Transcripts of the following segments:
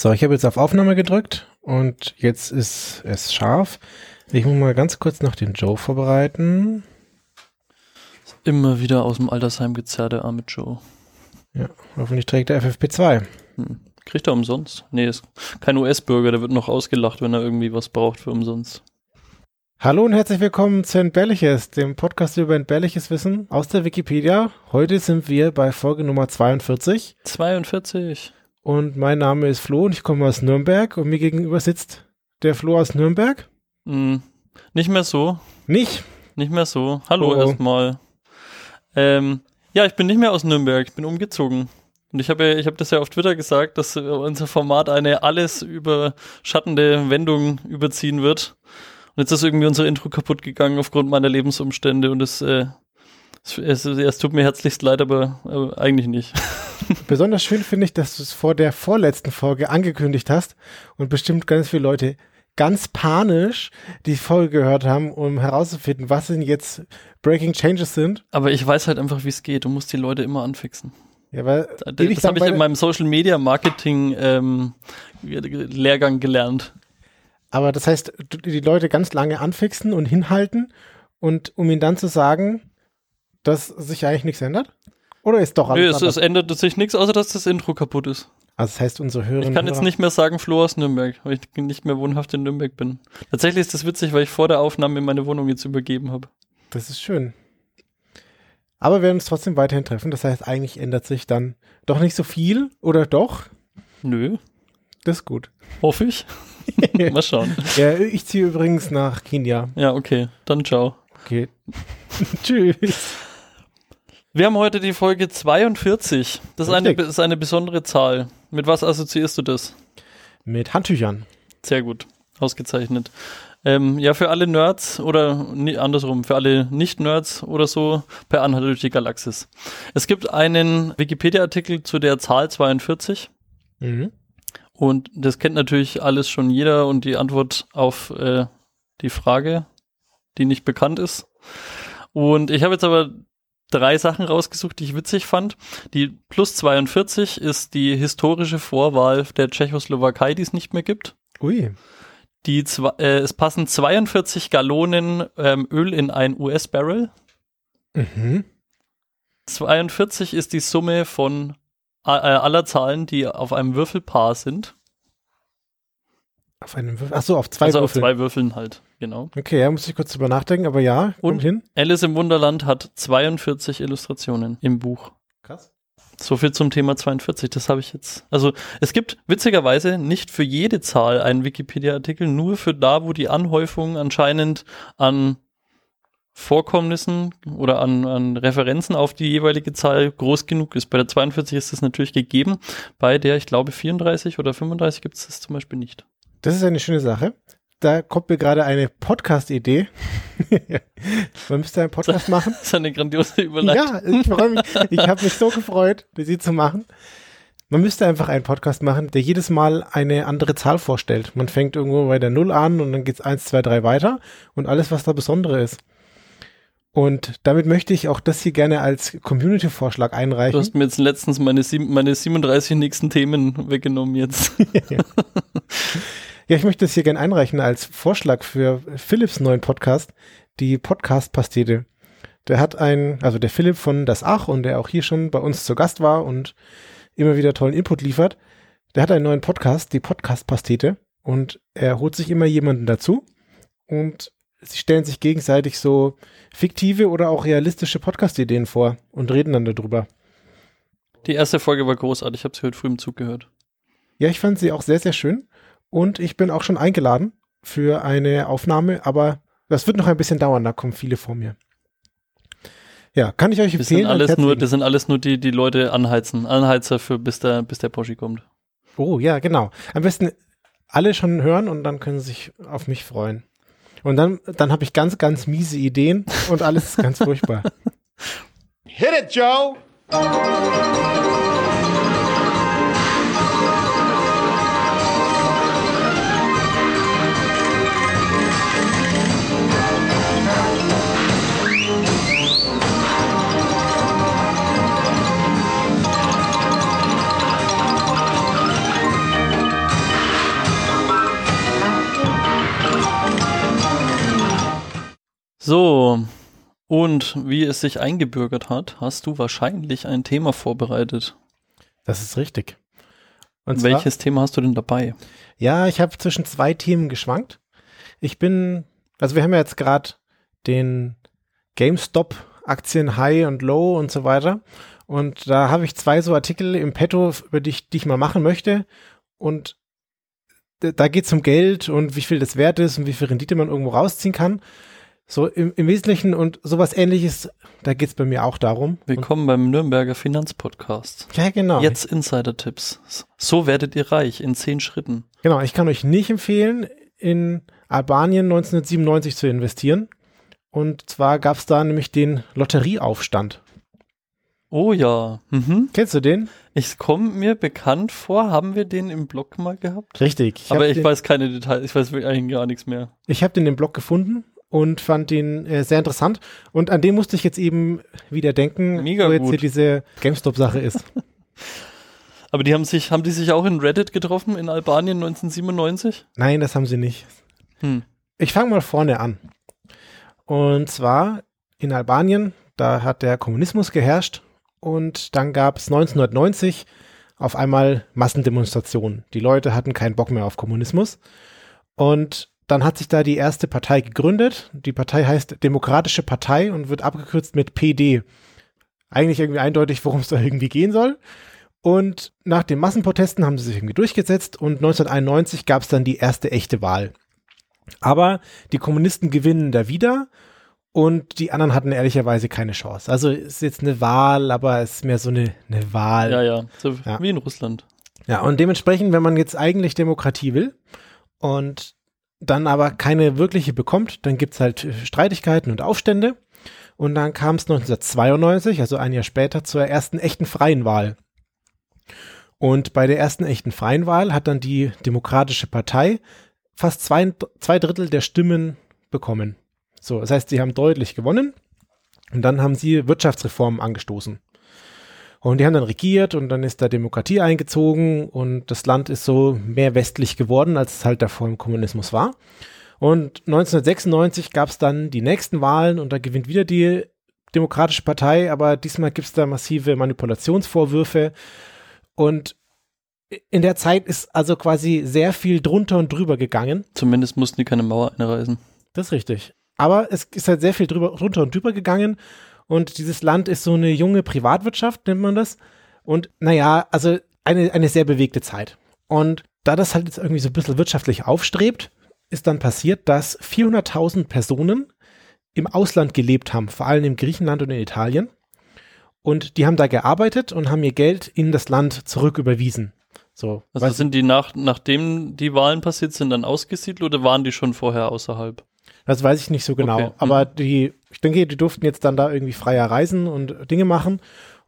So, ich habe jetzt auf Aufnahme gedrückt und jetzt ist es scharf. Ich muss mal ganz kurz noch den Joe vorbereiten. Immer wieder aus dem Altersheim gezerrt, der arme Joe. Ja, hoffentlich trägt er FFP2. Hm. Kriegt er umsonst? Nee, ist kein US-Bürger, der wird noch ausgelacht, wenn er irgendwie was braucht für umsonst. Hallo und herzlich willkommen zu Entbehrliches, dem Podcast über entbehrliches Wissen aus der Wikipedia. Heute sind wir bei Folge Nummer 42. 42. Und mein Name ist Flo und ich komme aus Nürnberg und mir gegenüber sitzt der Flo aus Nürnberg. Mm, nicht mehr so. Nicht? Nicht mehr so. Hallo oh. erstmal. Ähm, ja, ich bin nicht mehr aus Nürnberg, ich bin umgezogen. Und ich habe ich hab das ja auf Twitter gesagt, dass unser Format eine alles überschattende Wendung überziehen wird. Und jetzt ist irgendwie unser Intro kaputt gegangen aufgrund meiner Lebensumstände und es, äh, es, es, tut mir herzlichst leid, aber, aber eigentlich nicht. Besonders schön finde ich, dass du es vor der vorletzten Folge angekündigt hast und bestimmt ganz viele Leute ganz panisch die Folge gehört haben, um herauszufinden, was denn jetzt Breaking Changes sind. Aber ich weiß halt einfach, wie es geht. Du musst die Leute immer anfixen. Ja, weil das, das habe ich in meinem Social Media Marketing ähm, Lehrgang gelernt. Aber das heißt, die Leute ganz lange anfixen und hinhalten und um ihnen dann zu sagen, dass sich eigentlich nichts ändert? Oder ist doch alles Nö, es, es ändert sich nichts, außer dass das Intro kaputt ist. Also das heißt, unsere Hörer. Ich kann jetzt nicht mehr sagen Flo aus Nürnberg, weil ich nicht mehr wohnhaft in Nürnberg bin. Tatsächlich ist das witzig, weil ich vor der Aufnahme meine Wohnung jetzt übergeben habe. Das ist schön. Aber wir werden uns trotzdem weiterhin treffen. Das heißt, eigentlich ändert sich dann doch nicht so viel, oder doch? Nö. Das ist gut. Hoffe ich. Mal schauen. Ja, ich ziehe übrigens nach Kenia. Ja, okay. Dann ciao. Okay. Tschüss. Wir haben heute die Folge 42. Das ist eine, ist eine besondere Zahl. Mit was assoziierst du das? Mit Handtüchern. Sehr gut. Ausgezeichnet. Ähm, ja, für alle Nerds oder nee, andersrum, für alle Nicht-Nerds oder so, per Anhalt durch die Galaxis. Es gibt einen Wikipedia-Artikel zu der Zahl 42. Mhm. Und das kennt natürlich alles schon jeder und die Antwort auf äh, die Frage, die nicht bekannt ist. Und ich habe jetzt aber drei Sachen rausgesucht, die ich witzig fand. Die plus 42 ist die historische Vorwahl der Tschechoslowakei, die es nicht mehr gibt. Ui. Die, äh, es passen 42 Gallonen ähm, Öl in ein US-Barrel. Mhm. 42 ist die Summe von äh, aller Zahlen, die auf einem Würfelpaar sind. Auf einem Würfel? Achso, auf zwei also Würfeln. auf zwei Würfeln halt, genau. Okay, ja, muss ich kurz drüber nachdenken, aber ja, und hin. Alice im Wunderland hat 42 Illustrationen im Buch. Krass. So viel zum Thema 42, das habe ich jetzt. Also es gibt witzigerweise nicht für jede Zahl einen Wikipedia-Artikel, nur für da, wo die Anhäufung anscheinend an Vorkommnissen oder an, an Referenzen auf die jeweilige Zahl groß genug ist. Bei der 42 ist das natürlich gegeben, bei der ich glaube 34 oder 35 gibt es das zum Beispiel nicht. Das ist eine schöne Sache. Da kommt mir gerade eine Podcast-Idee. Man müsste einen Podcast machen. Das ist eine grandiose Überleitung. Ja, ich freue mich. Ich habe mich so gefreut, sie zu machen. Man müsste einfach einen Podcast machen, der jedes Mal eine andere Zahl vorstellt. Man fängt irgendwo bei der Null an und dann geht's eins, zwei, drei weiter und alles, was da Besondere ist. Und damit möchte ich auch das hier gerne als Community-Vorschlag einreichen. Du hast mir jetzt letztens meine, meine 37 nächsten Themen weggenommen jetzt. Ja, ich möchte das hier gerne einreichen als Vorschlag für Philips neuen Podcast, die Podcast-Pastete. Der hat ein, also der Philipp von Das Ach und der auch hier schon bei uns zu Gast war und immer wieder tollen Input liefert, der hat einen neuen Podcast, die Podcast-Pastete und er holt sich immer jemanden dazu und sie stellen sich gegenseitig so fiktive oder auch realistische Podcast-Ideen vor und reden dann darüber. Die erste Folge war großartig, ich habe sie heute früh im Zug gehört. Ja, ich fand sie auch sehr, sehr schön. Und ich bin auch schon eingeladen für eine Aufnahme, aber das wird noch ein bisschen dauern, da kommen viele vor mir. Ja, kann ich euch empfehlen. Das sind alles nur, das sind alles nur die, die Leute anheizen, Anheizer für bis der, bis der Porsche kommt. Oh ja, genau. Am besten alle schon hören und dann können sie sich auf mich freuen. Und dann, dann habe ich ganz, ganz miese Ideen und alles ist ganz furchtbar. Hit it, Joe! So, und wie es sich eingebürgert hat, hast du wahrscheinlich ein Thema vorbereitet. Das ist richtig. Und Welches zwar, Thema hast du denn dabei? Ja, ich habe zwischen zwei Themen geschwankt. Ich bin, also wir haben ja jetzt gerade den GameStop Aktien High und Low und so weiter. Und da habe ich zwei so Artikel im Petto, über die ich, die ich mal machen möchte. Und da geht es um Geld und wie viel das wert ist und wie viel Rendite man irgendwo rausziehen kann. So im, im Wesentlichen und sowas ähnliches, da geht es bei mir auch darum. Willkommen beim Nürnberger Finanzpodcast. Ja, genau. Jetzt Insider-Tipps. So werdet ihr reich in zehn Schritten. Genau, ich kann euch nicht empfehlen, in Albanien 1997 zu investieren. Und zwar gab es da nämlich den Lotterieaufstand. Oh ja. Mhm. Kennst du den? Ich komme mir bekannt vor. Haben wir den im Blog mal gehabt? Richtig. Ich Aber ich weiß keine Details. Ich weiß eigentlich gar nichts mehr. Ich habe den im Blog gefunden und fand ihn äh, sehr interessant. Und an den musste ich jetzt eben wieder denken, Mega wo jetzt gut. hier diese GameStop-Sache ist. Aber die haben sich, haben die sich auch in Reddit getroffen in Albanien 1997? Nein, das haben sie nicht. Hm. Ich fange mal vorne an. Und zwar in Albanien, da hat der Kommunismus geherrscht und dann gab es 1990 auf einmal Massendemonstrationen. Die Leute hatten keinen Bock mehr auf Kommunismus und dann hat sich da die erste Partei gegründet. Die Partei heißt Demokratische Partei und wird abgekürzt mit PD. Eigentlich irgendwie eindeutig, worum es da irgendwie gehen soll. Und nach den Massenprotesten haben sie sich irgendwie durchgesetzt und 1991 gab es dann die erste echte Wahl. Aber die Kommunisten gewinnen da wieder und die anderen hatten ehrlicherweise keine Chance. Also ist jetzt eine Wahl, aber es ist mehr so eine, eine Wahl. Ja, ja, so ja. wie in Russland. Ja, und dementsprechend, wenn man jetzt eigentlich Demokratie will und dann aber keine wirkliche bekommt, dann gibt es halt äh, Streitigkeiten und Aufstände. Und dann kam es 1992, also ein Jahr später, zur ersten echten freien Wahl. Und bei der ersten echten freien Wahl hat dann die Demokratische Partei fast zwei, zwei Drittel der Stimmen bekommen. So, das heißt, sie haben deutlich gewonnen. Und dann haben sie Wirtschaftsreformen angestoßen. Und die haben dann regiert und dann ist da Demokratie eingezogen und das Land ist so mehr westlich geworden, als es halt davor im Kommunismus war. Und 1996 gab es dann die nächsten Wahlen und da gewinnt wieder die Demokratische Partei, aber diesmal gibt es da massive Manipulationsvorwürfe. Und in der Zeit ist also quasi sehr viel drunter und drüber gegangen. Zumindest mussten die keine Mauer einreißen. Das ist richtig. Aber es ist halt sehr viel drüber, drunter und drüber gegangen und dieses Land ist so eine junge Privatwirtschaft, nennt man das. Und naja, also eine, eine sehr bewegte Zeit. Und da das halt jetzt irgendwie so ein bisschen wirtschaftlich aufstrebt, ist dann passiert, dass 400.000 Personen im Ausland gelebt haben, vor allem in Griechenland und in Italien. Und die haben da gearbeitet und haben ihr Geld in das Land zurücküberwiesen. So, also sind die nach, nachdem die Wahlen passiert sind, dann ausgesiedelt oder waren die schon vorher außerhalb? Das weiß ich nicht so genau. Okay. Aber mhm. die, ich denke, die durften jetzt dann da irgendwie freier reisen und Dinge machen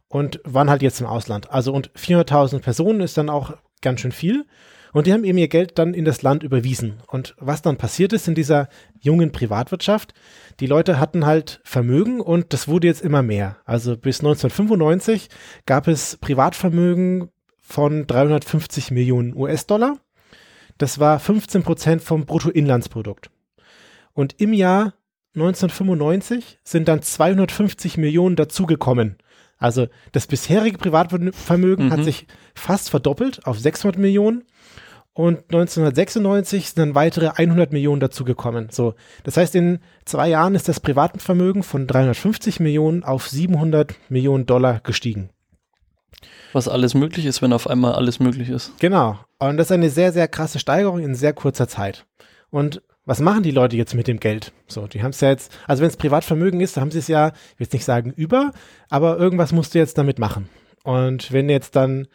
und waren halt jetzt im Ausland. Also und 400.000 Personen ist dann auch ganz schön viel. Und die haben eben ihr Geld dann in das Land überwiesen. Und was dann passiert ist in dieser jungen Privatwirtschaft, die Leute hatten halt Vermögen und das wurde jetzt immer mehr. Also bis 1995 gab es Privatvermögen von 350 Millionen US-Dollar. Das war 15 Prozent vom Bruttoinlandsprodukt. Und im Jahr 1995 sind dann 250 Millionen dazugekommen. Also das bisherige Privatvermögen mhm. hat sich fast verdoppelt auf 600 Millionen und 1996 sind dann weitere 100 Millionen dazugekommen. So, das heißt, in zwei Jahren ist das Privatvermögen von 350 Millionen auf 700 Millionen Dollar gestiegen. Was alles möglich ist, wenn auf einmal alles möglich ist. Genau. Und das ist eine sehr, sehr krasse Steigerung in sehr kurzer Zeit. Und was machen die Leute jetzt mit dem Geld? So, die haben es ja jetzt, also wenn es Privatvermögen ist, haben sie es ja, ich will jetzt nicht sagen über, aber irgendwas musst du jetzt damit machen. Und wenn jetzt dann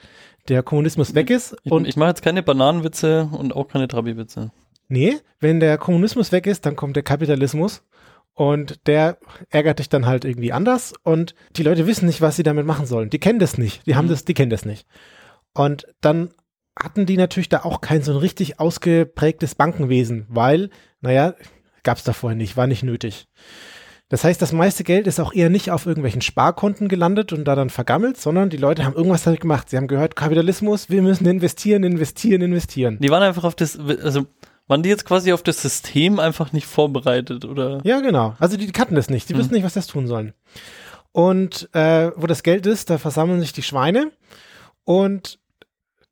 der Kommunismus weg ist ich, und. Ich mache jetzt keine Bananenwitze und auch keine Trabi-Witze. Nee, wenn der Kommunismus weg ist, dann kommt der Kapitalismus und der ärgert dich dann halt irgendwie anders und die Leute wissen nicht, was sie damit machen sollen. Die kennen das nicht. Die haben mhm. das, die kennen das nicht. Und dann hatten die natürlich da auch kein so ein richtig ausgeprägtes Bankenwesen, weil, naja, gab es da vorher nicht, war nicht nötig. Das heißt, das meiste Geld ist auch eher nicht auf irgendwelchen Sparkonten gelandet und da dann vergammelt, sondern die Leute haben irgendwas damit gemacht. Sie haben gehört, Kapitalismus, wir müssen investieren, investieren, investieren. Die waren einfach auf das, also Waren die jetzt quasi auf das System einfach nicht vorbereitet, oder? Ja, genau. Also die, die kannten das nicht. Die Hm. wissen nicht, was das tun sollen. Und äh, wo das Geld ist, da versammeln sich die Schweine. Und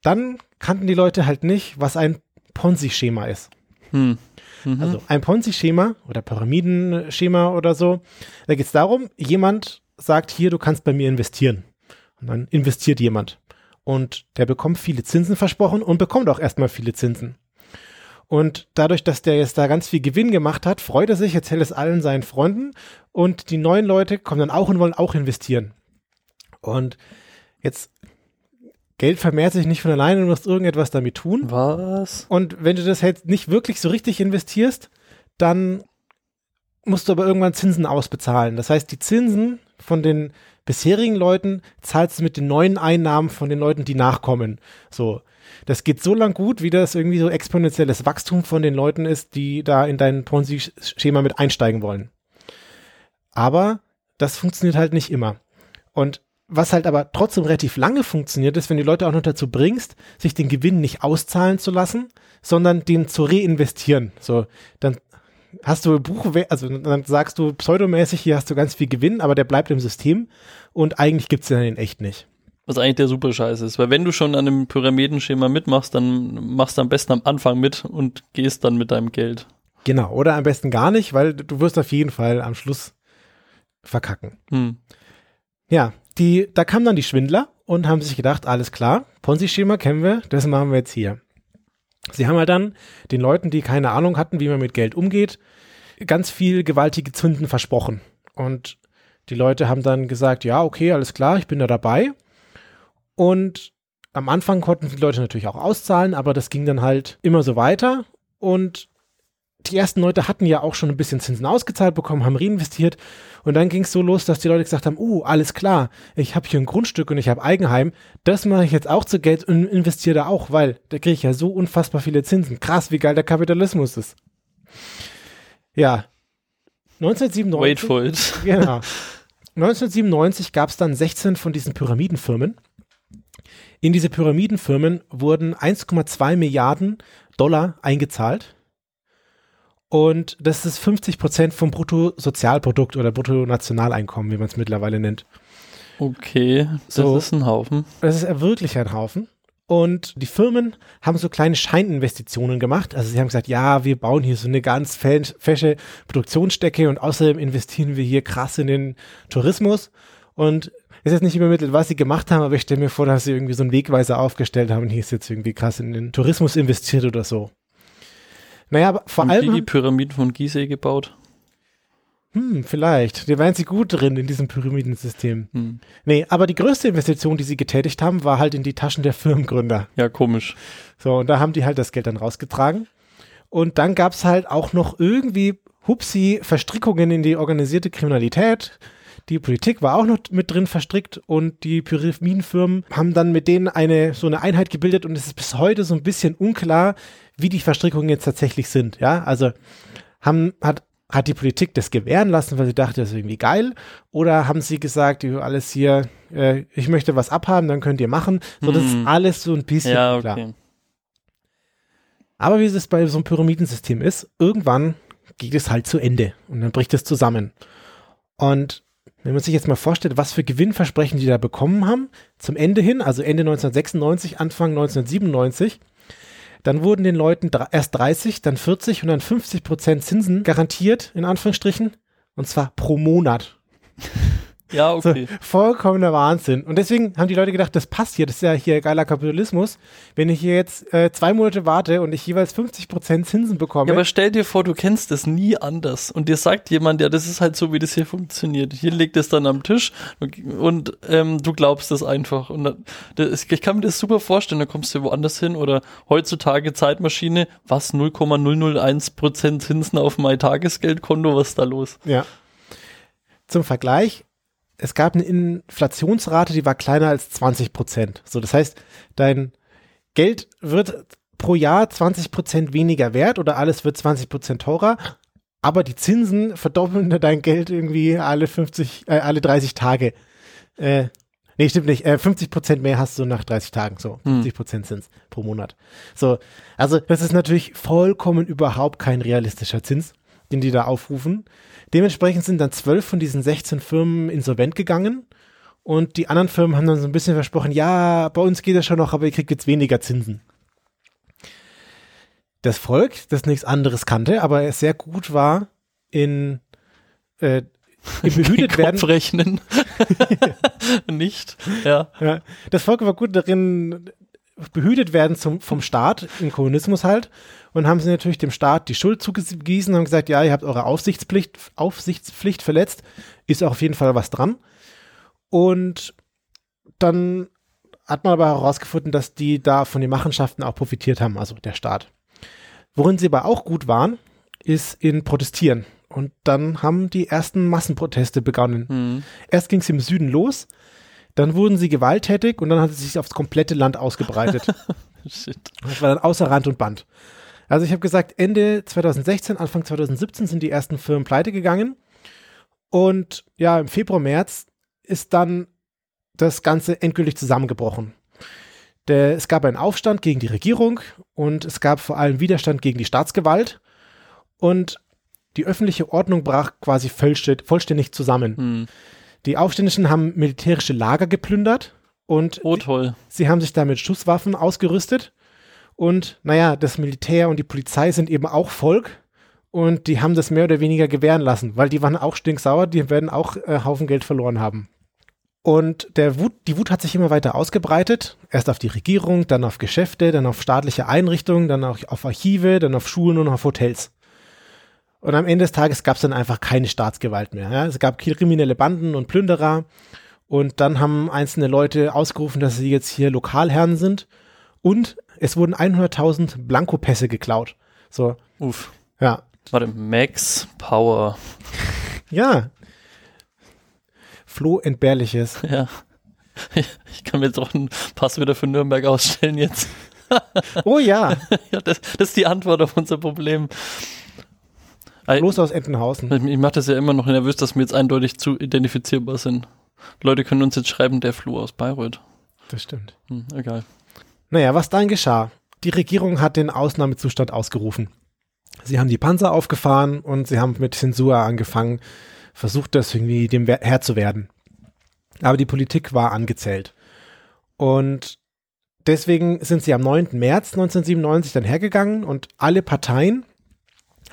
dann kannten die Leute halt nicht, was ein Ponzi-Schema ist. Hm. Mhm. Also ein Ponzi-Schema oder Pyramidenschema oder so. Da geht es darum, jemand sagt hier, du kannst bei mir investieren. Und dann investiert jemand. Und der bekommt viele Zinsen versprochen und bekommt auch erstmal viele Zinsen. Und dadurch, dass der jetzt da ganz viel Gewinn gemacht hat, freut er sich, erzählt es allen seinen Freunden und die neuen Leute kommen dann auch und wollen auch investieren. Und jetzt Geld vermehrt sich nicht von alleine, du musst irgendetwas damit tun. Was? Und wenn du das jetzt nicht wirklich so richtig investierst, dann musst du aber irgendwann Zinsen ausbezahlen. Das heißt, die Zinsen von den bisherigen Leuten zahlst du mit den neuen Einnahmen von den Leuten, die nachkommen. So. Das geht so lang gut, wie das irgendwie so exponentielles Wachstum von den Leuten ist, die da in dein Ponzi-Schema mit einsteigen wollen. Aber das funktioniert halt nicht immer. Und was halt aber trotzdem relativ lange funktioniert, ist, wenn die Leute auch noch dazu bringst, sich den Gewinn nicht auszahlen zu lassen, sondern den zu reinvestieren. So, dann hast du Buch, also dann sagst du pseudomäßig, hier hast du ganz viel Gewinn, aber der bleibt im System und eigentlich gibt's den in echt nicht. Was eigentlich der super Scheiß ist. Weil wenn du schon an einem Pyramidenschema mitmachst, dann machst du am besten am Anfang mit und gehst dann mit deinem Geld. Genau, oder am besten gar nicht, weil du wirst auf jeden Fall am Schluss verkacken. Hm. Ja, die, da kamen dann die Schwindler und haben sich gedacht, alles klar, Ponzi-Schema kennen wir, das machen wir jetzt hier. Sie haben halt dann den Leuten, die keine Ahnung hatten, wie man mit Geld umgeht, ganz viel gewaltige Zinsen versprochen. Und die Leute haben dann gesagt, ja, okay, alles klar, ich bin da dabei. Und am Anfang konnten die Leute natürlich auch auszahlen, aber das ging dann halt immer so weiter. Und die ersten Leute hatten ja auch schon ein bisschen Zinsen ausgezahlt bekommen, haben reinvestiert. Und dann ging es so los, dass die Leute gesagt haben, uh, alles klar, ich habe hier ein Grundstück und ich habe Eigenheim, das mache ich jetzt auch zu Geld und investiere da auch, weil da kriege ich ja so unfassbar viele Zinsen. Krass, wie geil der Kapitalismus ist. Ja. 1997. Wait for it. Genau. 1997 gab es dann 16 von diesen Pyramidenfirmen. In diese Pyramidenfirmen wurden 1,2 Milliarden Dollar eingezahlt. Und das ist 50 Prozent vom Bruttosozialprodukt oder Bruttonationaleinkommen, wie man es mittlerweile nennt. Okay, das So. ist ein Haufen. Das ist wirklich ein Haufen. Und die Firmen haben so kleine Scheininvestitionen gemacht. Also sie haben gesagt, ja, wir bauen hier so eine ganz fe- fesche Produktionsstecke und außerdem investieren wir hier krass in den Tourismus. Und ist jetzt nicht übermittelt, was sie gemacht haben, aber ich stelle mir vor, dass sie irgendwie so einen Wegweiser aufgestellt haben und hier ist jetzt irgendwie krass in den Tourismus investiert oder so. Naja, vor Haben allem. die die haben- Pyramiden von Gizeh gebaut? Hm, vielleicht. Da wären sie gut drin in diesem Pyramidensystem. Hm. Nee, aber die größte Investition, die sie getätigt haben, war halt in die Taschen der Firmengründer. Ja, komisch. So, und da haben die halt das Geld dann rausgetragen. Und dann gab's halt auch noch irgendwie hupsi Verstrickungen in die organisierte Kriminalität. Die Politik war auch noch mit drin verstrickt und die Pyramidenfirmen haben dann mit denen eine so eine Einheit gebildet und es ist bis heute so ein bisschen unklar, wie die Verstrickungen jetzt tatsächlich sind. Ja, also haben, hat, hat die Politik das gewähren lassen, weil sie dachte, das ist irgendwie geil? Oder haben sie gesagt, alles hier, äh, ich möchte was abhaben, dann könnt ihr machen. So, das ist Hm. alles so ein bisschen Ja, okay. Aber wie es bei so einem Pyramidensystem ist, irgendwann geht es halt zu Ende und dann bricht es zusammen. Und wenn man sich jetzt mal vorstellt, was für Gewinnversprechen die da bekommen haben, zum Ende hin, also Ende 1996, Anfang 1997, dann wurden den Leuten erst 30, dann 40 und dann 50 Prozent Zinsen garantiert, in Anführungsstrichen, und zwar pro Monat. Ja, So, okay. vollkommener Wahnsinn. Und deswegen haben die Leute gedacht, das passt hier, das ist ja hier geiler Kapitalismus. Wenn ich hier jetzt äh, zwei Monate warte und ich jeweils 50% Zinsen bekomme. Ja, aber stell dir vor, du kennst das nie anders und dir sagt jemand, ja, das ist halt so, wie das hier funktioniert. Hier liegt es dann am Tisch und ähm, du glaubst das einfach. Und das, ich kann mir das super vorstellen, da kommst du woanders hin oder heutzutage Zeitmaschine, was 0,001% Zinsen auf mein Tagesgeldkonto, was ist da los? Ja. Zum Vergleich, es gab eine Inflationsrate, die war kleiner als 20 Prozent. So, das heißt, dein Geld wird pro Jahr 20 Prozent weniger wert oder alles wird 20 Prozent teurer, aber die Zinsen verdoppeln dein Geld irgendwie alle 50, äh, alle 30 Tage. Äh, Nee, stimmt nicht. Äh, 50 Prozent mehr hast du nach 30 Tagen. So, 50 Prozent sind's pro Monat. So, also das ist natürlich vollkommen überhaupt kein realistischer Zins, den die da aufrufen. Dementsprechend sind dann zwölf von diesen 16 Firmen insolvent gegangen. Und die anderen Firmen haben dann so ein bisschen versprochen, ja, bei uns geht das schon noch, aber ihr kriegt jetzt weniger Zinsen. Das Volk, das nichts anderes kannte, aber es sehr gut war in, äh, im behütet werden. Kopfrechnen. Nicht, ja. Ja, das Volk war gut darin, behütet werden zum, vom Staat, im Kommunismus halt, und haben sie natürlich dem Staat die Schuld zugewiesen und haben gesagt, ja, ihr habt eure Aufsichtspflicht, Aufsichtspflicht verletzt, ist auch auf jeden Fall was dran. Und dann hat man aber herausgefunden, dass die da von den Machenschaften auch profitiert haben, also der Staat. Worin sie aber auch gut waren, ist in Protestieren. Und dann haben die ersten Massenproteste begonnen. Hm. Erst ging es im Süden los, dann wurden sie gewalttätig und dann hat es sich aufs komplette Land ausgebreitet. Shit. Das war dann außer Rand und Band. Also ich habe gesagt, Ende 2016, Anfang 2017 sind die ersten Firmen pleite gegangen. Und ja, im Februar, März ist dann das Ganze endgültig zusammengebrochen. Der, es gab einen Aufstand gegen die Regierung und es gab vor allem Widerstand gegen die Staatsgewalt. Und die öffentliche Ordnung brach quasi vollständig, zusammen. Hm. Die Aufständischen haben militärische Lager geplündert und Oh, toll. Sie haben sich da mit Schusswaffen ausgerüstet. Und naja, das Militär und die Polizei sind eben auch Volk. Und die haben das mehr oder weniger gewähren lassen, weil die waren auch stinksauer, die werden auch äh, Haufen Geld verloren haben. Und der Wut, die Wut hat sich immer weiter ausgebreitet. Erst auf die Regierung, dann auf Geschäfte, dann auf staatliche Einrichtungen, dann auch auf Archive, dann auf Schulen und auf Hotels. Und am Ende des Tages gab es dann einfach keine Staatsgewalt mehr. Ja? Es gab kriminelle Banden und Plünderer. Und dann haben einzelne Leute ausgerufen, dass sie jetzt hier Lokalherren sind. Und es wurden 100.000 Blankopässe geklaut. So, Uff. ja. Warte, Max Power. Ja. Flo entbehrliches. Ja. Ich kann mir jetzt auch ein Pass wieder für Nürnberg ausstellen jetzt. Oh ja, Ja, das, das ist die Antwort auf unser Problem. Ei- los aus Entenhausen. Ich, ich mache das ja immer noch nervös, dass wir jetzt eindeutig zu identifizierbar sind. Leute können uns jetzt schreiben, der Flo aus Bayreuth. Das stimmt. Hm, egal. Naja, was dann geschah? Die Regierung hat den Ausnahmezustand ausgerufen. Sie haben die Panzer aufgefahren und sie haben mit Zensur angefangen, versucht das irgendwie dem Herr zu werden. Aber die Politik war angezählt. Und deswegen sind sie am 9. März 1997 dann hergegangen und alle Parteien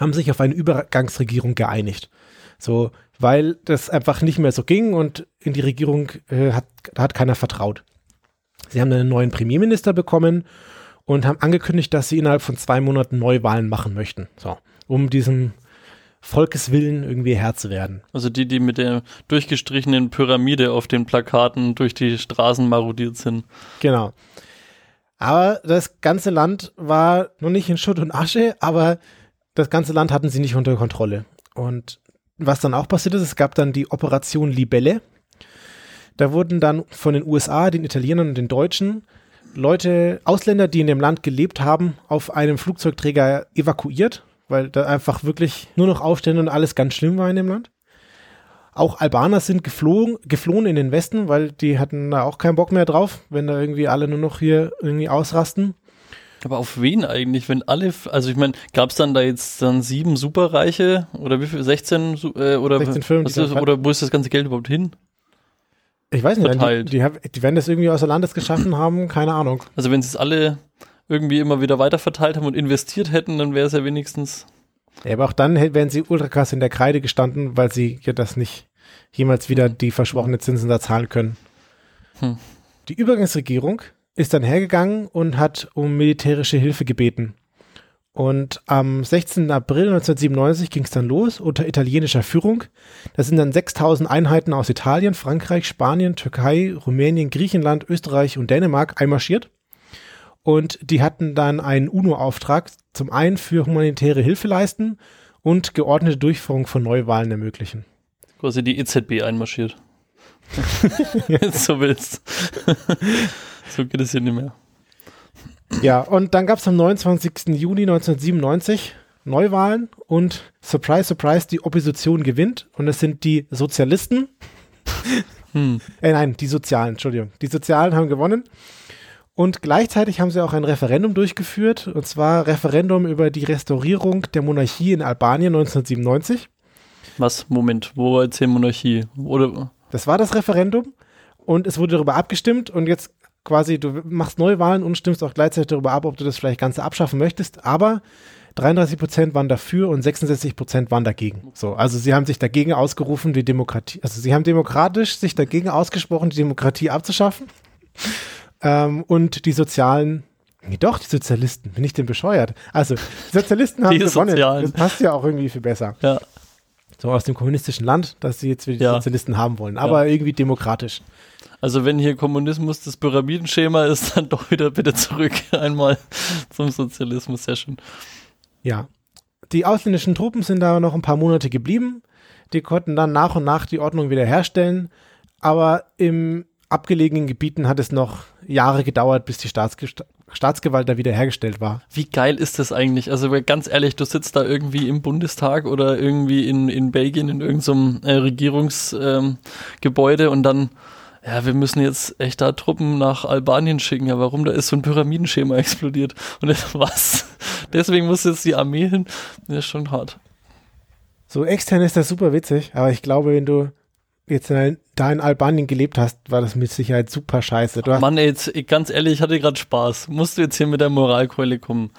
haben sich auf eine Übergangsregierung geeinigt. So, weil das einfach nicht mehr so ging und in die Regierung äh, hat, hat keiner vertraut. Sie haben einen neuen Premierminister bekommen und haben angekündigt, dass sie innerhalb von zwei Monaten Neuwahlen machen möchten. So, um diesem Volkeswillen irgendwie Herr zu werden. Also die, die mit der durchgestrichenen Pyramide auf den Plakaten durch die Straßen marodiert sind. Genau. Aber das ganze Land war noch nicht in Schutt und Asche, aber das ganze Land hatten sie nicht unter Kontrolle. Und was dann auch passiert ist, es gab dann die Operation Libelle. Da wurden dann von den USA, den Italienern und den Deutschen Leute, Ausländer, die in dem Land gelebt haben, auf einem Flugzeugträger evakuiert, weil da einfach wirklich nur noch Aufstände und alles ganz schlimm war in dem Land. Auch Albaner sind geflohen, geflohen in den Westen, weil die hatten da auch keinen Bock mehr drauf, wenn da irgendwie alle nur noch hier irgendwie ausrasten. Aber auf wen eigentlich, wenn alle, also ich meine, gab es dann da jetzt dann sieben Superreiche oder wie viel, 16 Su- äh, oder, 16 Firmen, ist, oder wo ist das ganze Geld überhaupt hin? Ich weiß nicht, die, Verteilt. die, die werden das irgendwie außer Landes geschaffen haben, keine Ahnung. Also wenn sie es alle irgendwie immer wieder weiter verteilt haben und investiert hätten, dann wäre es ja wenigstens, Ja, aber auch dann wären sie ultra krass in der Kreide gestanden, weil sie ja das nicht jemals wieder die versprochene Zinsen da zahlen können. Hm. Die Übergangsregierung ist dann hergegangen und hat um militärische Hilfe gebeten. Und am 16. April 1997 ging es dann los unter italienischer Führung. Da sind dann 6000 Einheiten aus Italien, Frankreich, Spanien, Türkei, Rumänien, Griechenland, Österreich und Dänemark einmarschiert. Und die hatten dann einen UNO-Auftrag, zum einen für humanitäre Hilfe leisten und geordnete Durchführung von Neuwahlen ermöglichen. quasi die EZB einmarschiert. Wenn du so willst. so geht es hier nicht mehr. Ja, und dann gab es am 29. Juni 1997 Neuwahlen und surprise, surprise, die Opposition gewinnt und es sind die Sozialisten, Hm. Äh, nein, die Sozialen, Entschuldigung. Die Sozialen haben gewonnen. Und gleichzeitig haben sie auch ein Referendum durchgeführt, und zwar Referendum über die Restaurierung der Monarchie in Albanien 1997. Was? Moment, wo erzählt Monarchie? Oder Das war das Referendum und es wurde darüber abgestimmt und jetzt quasi, du machst Neuwahlen und stimmst auch gleichzeitig darüber ab, ob du das vielleicht ganz abschaffen möchtest, aber 33 Prozent waren dafür und 66 Prozent waren dagegen. So, also sie haben sich dagegen ausgerufen, die Demokratie, also sie haben demokratisch sich dagegen ausgesprochen, die Demokratie abzuschaffen. Ähm, und die Sozialen, nee, doch, die Sozialisten, bin ich denn bescheuert? Also, die Sozialisten haben Die gewonnen. Sozialen. Das passt ja auch irgendwie viel besser. ja, So aus dem kommunistischen Land, dass sie jetzt wieder die Ja. Sozialisten haben wollen, aber irgendwie demokratisch. Also wenn hier Kommunismus das Pyramidenschema ist, dann doch wieder bitte zurück einmal zum Sozialismus. Sehr schön. Ja. Die ausländischen Truppen sind da noch ein paar Monate geblieben. Die konnten dann nach und nach die Ordnung wiederherstellen. Aber im abgelegenen Gebieten hat es noch Jahre gedauert, bis die Staatsge Staatsgewalt da wiederhergestellt war. Wie geil ist das eigentlich? Also ganz ehrlich, du sitzt da irgendwie im Bundestag oder irgendwie in, in Belgien in irgendeinem äh, Regierungsgebäude ähm, und dann, ja, wir müssen jetzt echt da Truppen nach Albanien schicken. Ja, warum? Da ist so ein Pyramidenschema explodiert. Und das, was? Deswegen muss jetzt die Armee hin. Das ist schon hart. So extern ist das super witzig, aber ich glaube, wenn du jetzt in, da in Albanien gelebt hast, war das mit Sicherheit super scheiße. Du Mann, ey, jetzt, ganz ehrlich, ich hatte gerade Spaß. Musst du jetzt hier mit der Moralkeule kommen?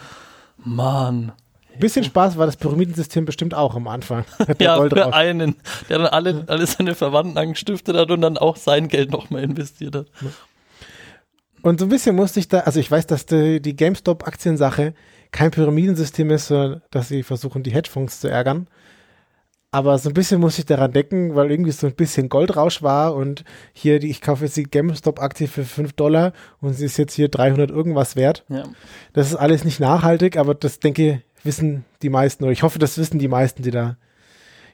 Mann. Ein bisschen Spaß war das Pyramidensystem bestimmt auch am Anfang. Ja, Gold für einen, der dann alle, alle seine Verwandten angestiftet hat und dann auch sein Geld nochmal investiert hat. Und so ein bisschen musste ich da, also ich weiß, dass die, die GameStop-Aktiensache kein Pyramidensystem ist, sondern dass sie versuchen, die Hedgefonds zu ärgern. Aber so ein bisschen muss ich daran denken, weil irgendwie so ein bisschen Goldrausch war und hier, die, ich kaufe jetzt die GameStop-Aktie für 5 Dollar und sie ist jetzt hier 300 irgendwas wert. Ja. Das ist alles nicht nachhaltig, aber das denke, wissen die meisten, oder ich hoffe, das wissen die meisten, die da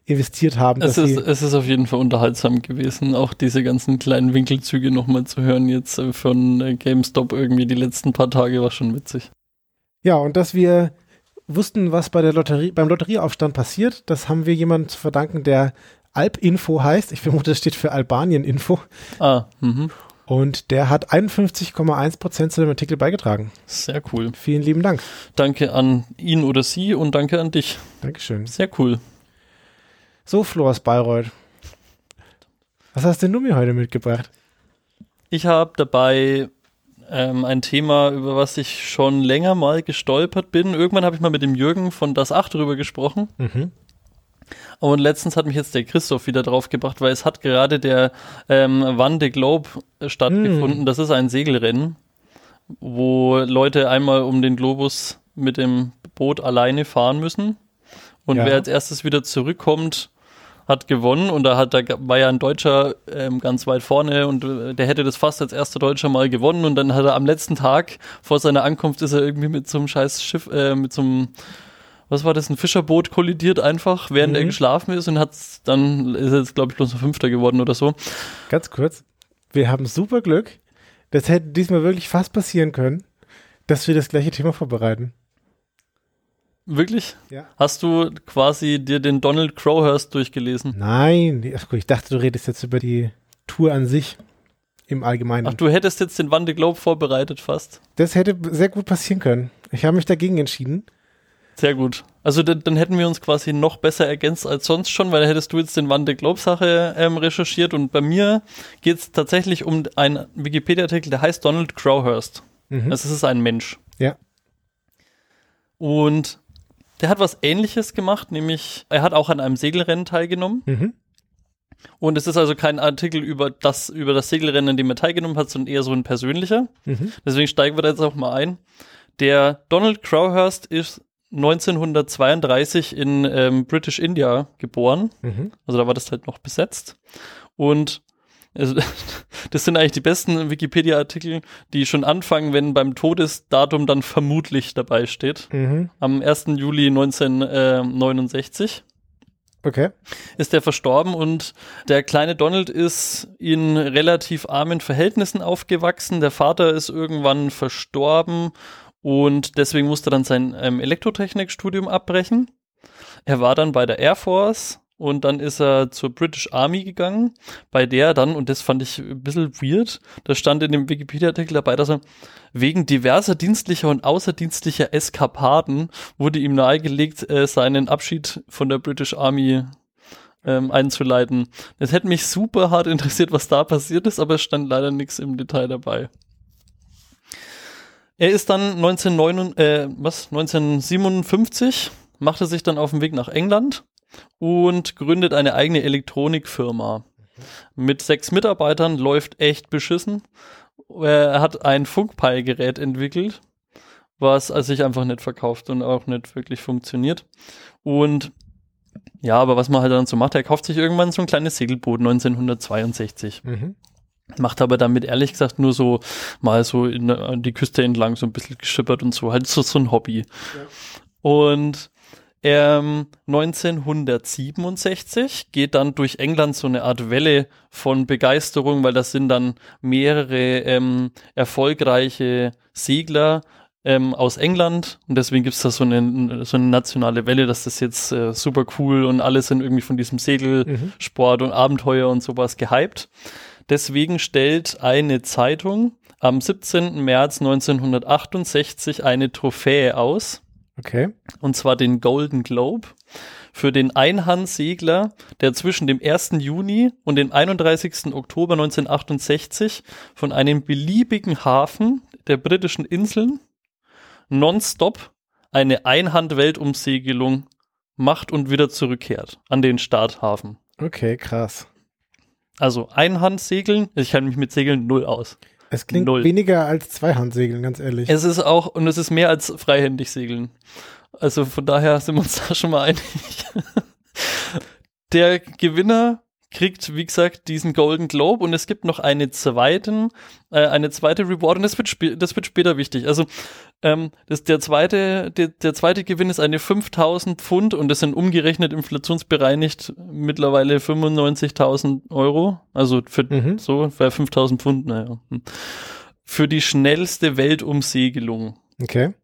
investiert haben. Es ist, es ist auf jeden Fall unterhaltsam gewesen, auch diese ganzen kleinen Winkelzüge nochmal zu hören jetzt äh, von äh, GameStop irgendwie die letzten paar Tage war schon witzig. ja, und dass wir wussten, was bei der Lotterie, beim Lotterieaufstand passiert, das haben wir jemandem zu verdanken, der Alpinfo heißt. Ich vermute, das steht für Albanien-Info. Ah, mhm. Und der hat 51,1 Prozent zu dem Artikel beigetragen. sehr cool. Vielen lieben Dank. Danke an ihn oder sie und danke an dich. Dankeschön. Sehr cool. So, Flo aus Bayreuth. Was hast denn du mir heute mitgebracht? Ich habe dabei ähm, ein Thema, über was ich schon länger mal gestolpert bin. Irgendwann habe ich mal mit dem Jürgen von Das 8 drüber gesprochen. Mhm. Und letztens hat mich jetzt der Christoph wieder draufgebracht, weil es hat gerade der ähm, Van de Globe äh, stattgefunden. Das ist ein Segelrennen, wo Leute einmal um den Globus mit dem Boot alleine fahren müssen. Und Ja. wer als erstes wieder zurückkommt, hat gewonnen. Und da hat da war ja ein Deutscher ähm, ganz weit vorne und äh, der hätte das fast als erster Deutscher mal gewonnen. Und dann hat er am letzten Tag vor seiner Ankunft ist er irgendwie mit so einem scheiß Schiff, äh, mit so einem was war das, ein Fischerboot kollidiert einfach, während er Mhm. geschlafen ist und hat dann ist er jetzt, glaube ich, bloß ein Fünfter geworden oder so. Ganz kurz. Wir haben super Glück. Das hätte diesmal wirklich fast passieren können, dass wir das gleiche Thema vorbereiten. Wirklich? Ja. Hast du quasi dir den Donald Crowhurst durchgelesen? Nein, ich dachte, du redest jetzt über die Tour an sich im Allgemeinen. Ach, du hättest jetzt den Van de Globe vorbereitet fast. Das hätte sehr gut passieren können. Ich habe mich dagegen entschieden. Sehr gut. Also dann, dann hätten wir uns quasi noch besser ergänzt als sonst schon, weil hättest du jetzt den Van de Globe Sache ähm, recherchiert und bei mir geht es tatsächlich um einen Wikipedia-Artikel, der heißt Donald Crowhurst. Mhm. Also es ist ein Mensch. Ja. Und der hat was ähnliches gemacht, nämlich er hat auch an einem Segelrennen teilgenommen. Mhm. Und es ist also kein Artikel über das, über das Segelrennen, an dem er teilgenommen hat, sondern eher so ein persönlicher. Mhm. Deswegen steigen wir da jetzt auch mal ein. Der Donald Crowhurst ist 1932 in ähm, British India geboren. Mhm. Also da war das halt noch besetzt. Und also, das sind eigentlich die besten Wikipedia-Artikel, die schon anfangen, wenn beim Todesdatum dann vermutlich dabei steht. Mhm. Am 1. Juli 1969 Okay. ist er verstorben und der kleine Donald ist in relativ armen Verhältnissen aufgewachsen. Der Vater ist irgendwann verstorben und deswegen musste er dann sein ähm, Elektrotechnikstudium abbrechen. Er war dann bei der Air Force und dann ist er zur British Army gegangen, bei der dann, und das fand ich ein bisschen weird, da stand in dem Wikipedia-Artikel dabei, dass er wegen diverser dienstlicher und außerdienstlicher Eskapaden wurde ihm nahegelegt, äh, seinen Abschied von der British Army ähm, einzuleiten. Es hätte mich super hart interessiert, was da passiert ist, aber es stand leider nichts im Detail dabei. Er ist dann 1909, äh, was, 1957, machte sich dann auf den Weg nach England und gründet eine eigene Elektronikfirma. Mit sechs Mitarbeitern läuft echt beschissen. Er hat ein Funkpeilgerät entwickelt, was also sich einfach nicht verkauft und auch nicht wirklich funktioniert. Und ja, aber was man halt dann so macht, er kauft sich irgendwann so ein kleines Segelboot 1962. Mhm. Macht aber damit ehrlich gesagt nur so mal so in, an die Küste entlang so ein bisschen geschippert und so, halt so, so ein Hobby. Ja. Und ähm, 1967 geht dann durch England so eine Art Welle von Begeisterung, weil das sind dann mehrere ähm, erfolgreiche Segler ähm, aus England und deswegen gibt es da so eine, so eine nationale Welle, dass das jetzt äh, super cool und alle sind irgendwie von diesem Segelsport mhm. und Abenteuer und sowas gehypt. Deswegen stellt eine Zeitung am 17. März 1968 eine Trophäe aus Okay. Und zwar den Golden Globe für den Einhandsegler, der zwischen dem 1. Juni und dem 31. Oktober 1968 von einem beliebigen Hafen der britischen Inseln nonstop eine Einhand-Weltumsegelung macht und wieder zurückkehrt an den Starthafen. Okay, krass. Also Einhandsegeln, ich kenne mich mit Segeln null aus. Es klingt Null. weniger als Zweihandsegeln, ganz ehrlich. Es ist auch, und es ist mehr als freihändig segeln. Also von daher sind wir uns da schon mal einig. Der Gewinner kriegt, wie gesagt, diesen Golden Globe und es gibt noch eine zweiten, äh, eine zweite Reward und das wird, das wird später wichtig. Also ähm, das, der, zweite, der, der zweite Gewinn ist eine 5000 Pfund und das sind umgerechnet inflationsbereinigt mittlerweile 95.000 Euro. Also für mhm. so, für 5000 Pfund, naja. Hm. Für die schnellste Weltumsegelung. Okay.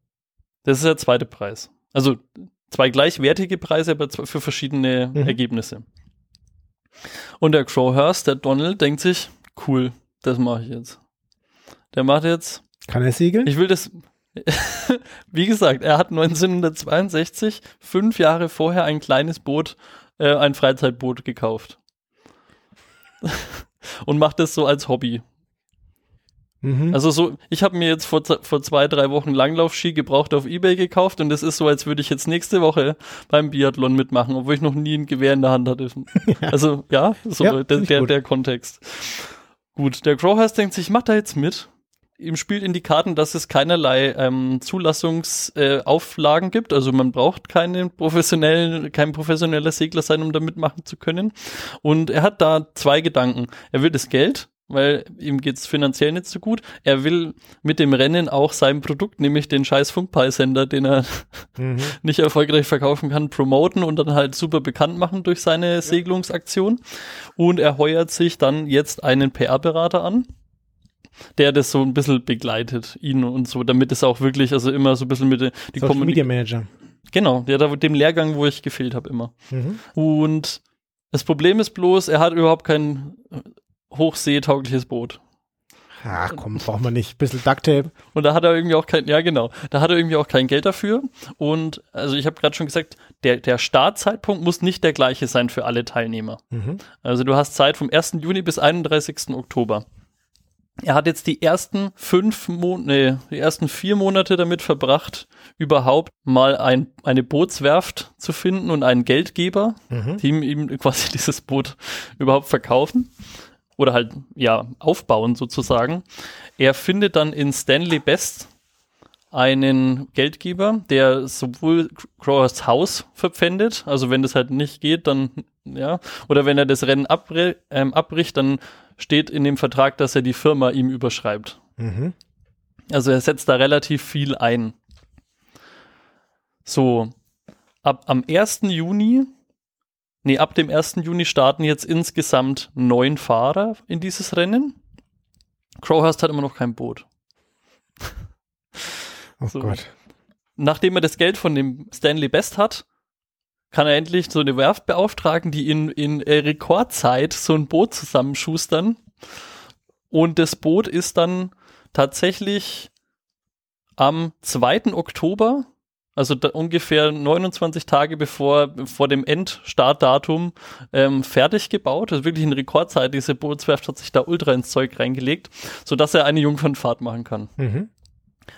Das ist der zweite Preis. Also zwei gleichwertige Preise, aber für verschiedene mhm. Ergebnisse. Und der Crowhurst, der Donald, denkt sich, cool, das mache ich jetzt. Der macht jetzt. Kann er segeln? Ich will das. Wie gesagt, er hat 1962, fünf Jahre vorher, ein kleines Boot, äh, ein Freizeitboot gekauft. Und macht das so als Hobby. Mhm. Also so, ich habe mir jetzt vor, vor zwei, drei Wochen Langlaufski gebraucht auf Ebay gekauft und es ist so, als würde ich jetzt nächste Woche beim Biathlon mitmachen, obwohl ich noch nie ein Gewehr in der Hand hatte. ja. Also ja, so ja, der, der, der, Kontext. Gut, der Crowhouse denkt sich, ich mach da jetzt mit. Ihm spielt in die Karten, dass es keinerlei ähm, Zulassungsauflagen äh, gibt. Also man braucht keinen professionellen, kein professioneller Segler sein, um da mitmachen zu können. Und er hat da zwei Gedanken. Er will das Geld, weil ihm geht's finanziell nicht so gut. Er will mit dem Rennen auch sein Produkt, nämlich den scheiß Funkpeilsender, den er mhm. nicht erfolgreich verkaufen kann, promoten und dann halt super bekannt machen durch seine ja. Segelungsaktion. Und er heuert sich dann jetzt einen PR-Berater an, der das so ein bisschen begleitet, ihn und so, damit es auch wirklich, also immer so ein bisschen mit die Social Media Manager. Genau, der da dem Lehrgang, wo ich gefehlt habe, immer. Mhm. Und das Problem ist bloß, er hat überhaupt kein hochseetaugliches Boot. Ach komm, braucht man nicht. Bisschen Ducktape. Und da hat er irgendwie auch kein, ja genau, da hat er irgendwie auch kein Geld dafür. Und also ich habe gerade schon gesagt, der, der Startzeitpunkt muss nicht der gleiche sein für alle Teilnehmer. Mhm. Also du hast Zeit vom 1. Juni bis 31. Oktober. Er hat jetzt die ersten fünf Monate, nee, die ersten vier Monate damit verbracht, überhaupt mal ein, eine Bootswerft zu finden und einen Geldgeber, mhm. die ihm, ihm quasi dieses Boot überhaupt verkaufen oder halt ja aufbauen sozusagen. Er findet dann in Stanley Best einen Geldgeber, der sowohl Growers Haus verpfändet, also wenn das halt nicht geht, dann ja, oder wenn er das Rennen abbre ähm, abbricht, dann steht in dem Vertrag, dass er die Firma ihm überschreibt. Mhm. Also er setzt da relativ viel ein. So, ab am 1. Juni Nee, ab dem 1. Juni starten jetzt insgesamt neun Fahrer in dieses Rennen. Crowhurst hat immer noch kein Boot. Oh so. Gott. Nachdem er das Geld von dem Stanley Best hat, kann er endlich so eine Werft beauftragen, die in, in äh, Rekordzeit so ein Boot zusammenschustern. Und das Boot ist dann tatsächlich am 2. Oktober, also ungefähr 29 Tage bevor vor dem Endstartdatum ähm, fertig gebaut. Also wirklich in Rekordzeit. Diese Bootswerft hat sich da ultra ins Zeug reingelegt, sodass er eine Jungfernfahrt machen kann. Mhm.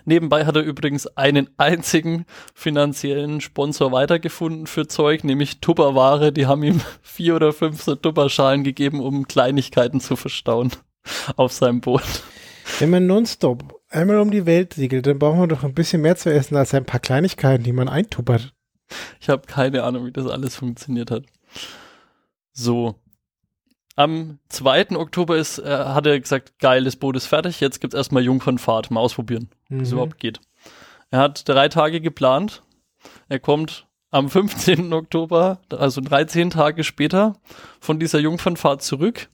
Nebenbei hat er übrigens einen einzigen finanziellen Sponsor weitergefunden für Zeug, nämlich Tupperware. Die haben ihm vier oder fünf so Tupperschalen gegeben, um Kleinigkeiten zu verstauen auf seinem Boot. Wenn man nonstop einmal um die Welt segelt, dann braucht man doch ein bisschen mehr zu essen als ein paar Kleinigkeiten, die man eintuppert. Ich habe keine Ahnung, wie das alles funktioniert hat. So, am 2. Oktober ist, äh, hat er gesagt, geil, das Boot ist fertig, jetzt gibt es erstmal Jungfernfahrt, mal ausprobieren, mhm. wie es überhaupt geht. Er hat drei Tage geplant. Er kommt am 15. Oktober, also 13 Tage später, von dieser Jungfernfahrt zurück.